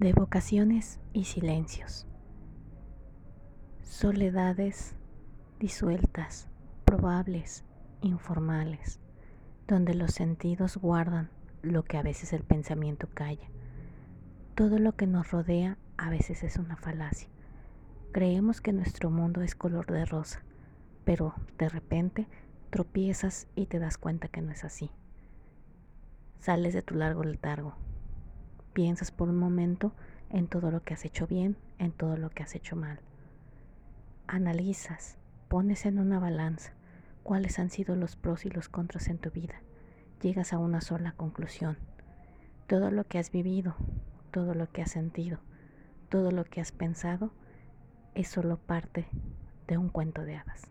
de vocaciones y silencios, soledades disueltas, probables, informales, donde los sentidos guardan lo que a veces el pensamiento calla. Todo lo que nos rodea a veces es una falacia. Creemos que nuestro mundo es color de rosa, pero de repente tropiezas y te das cuenta que no es así. Sales de tu largo letargo, piensas por un momento en todo lo que has hecho bien, en todo lo que has hecho mal. Analizas, pones en una balanza cuáles han sido los pros y los contras en tu vida. Llegas a una sola conclusión. Todo lo que has vivido, todo lo que has sentido, todo lo que has pensado es solo parte de un cuento de hadas.